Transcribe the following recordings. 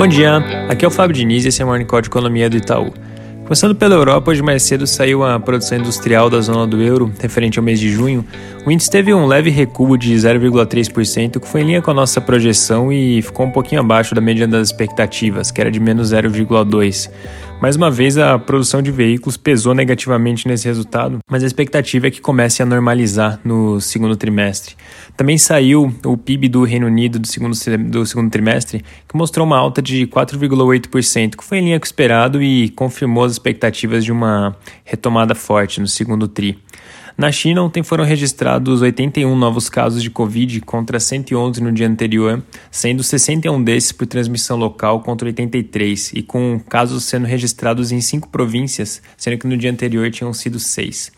Bom dia, aqui é o Fábio Diniz e esse é o Morning Call de Economia do Itaú. Começando pela Europa, hoje mais cedo saiu a produção industrial da zona do euro, referente ao mês de junho. O índice teve um leve recuo de 0,3%, que foi em linha com a nossa projeção e ficou um pouquinho abaixo da média das expectativas, que era de menos 0,2%. Mais uma vez, a produção de veículos pesou negativamente nesse resultado, mas a expectativa é que comece a normalizar no segundo trimestre. Também saiu o PIB do Reino Unido do segundo, do segundo trimestre, que mostrou uma alta de 4,8%, que foi em linha com o esperado e confirmou as expectativas de uma retomada forte no segundo TRI. Na China, ontem foram registrados 81 novos casos de Covid contra 111 no dia anterior, sendo 61 desses por transmissão local contra 83, e com casos sendo registrados em cinco províncias, sendo que no dia anterior tinham sido seis.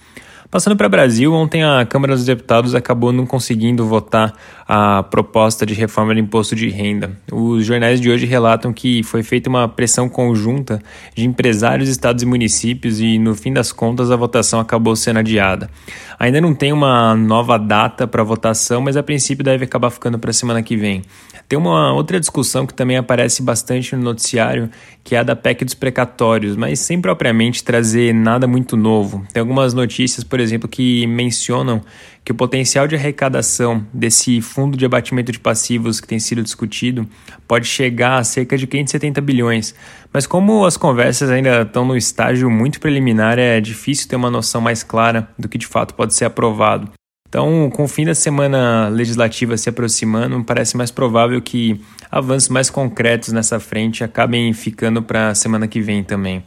Passando para o Brasil, ontem a Câmara dos Deputados acabou não conseguindo votar a proposta de reforma do imposto de renda. Os jornais de hoje relatam que foi feita uma pressão conjunta de empresários, estados e municípios e, no fim das contas, a votação acabou sendo adiada. Ainda não tem uma nova data para votação, mas a princípio deve acabar ficando para a semana que vem. Tem uma outra discussão que também aparece bastante no noticiário, que é a da PEC dos precatórios, mas sem propriamente trazer nada muito novo. Tem algumas notícias, por exemplo, que mencionam que o potencial de arrecadação desse fundo de abatimento de passivos que tem sido discutido pode chegar a cerca de 570 bilhões. Mas como as conversas ainda estão no estágio muito preliminar, é difícil ter uma noção mais clara do que de fato pode ser aprovado. Então, com o fim da semana legislativa se aproximando, parece mais provável que avanços mais concretos nessa frente acabem ficando para a semana que vem também.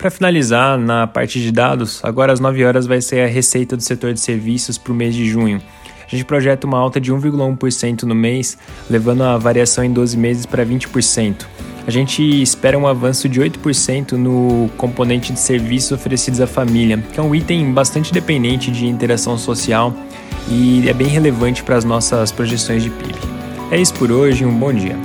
Para finalizar, na parte de dados, agora às 9 horas vai ser a receita do setor de serviços para o mês de junho. A gente projeta uma alta de 1,1% no mês, levando a variação em 12 meses para 20%. A gente espera um avanço de 8% no componente de serviços oferecidos à família, que é um item bastante dependente de interação social e é bem relevante para as nossas projeções de PIB. É isso por hoje, um bom dia.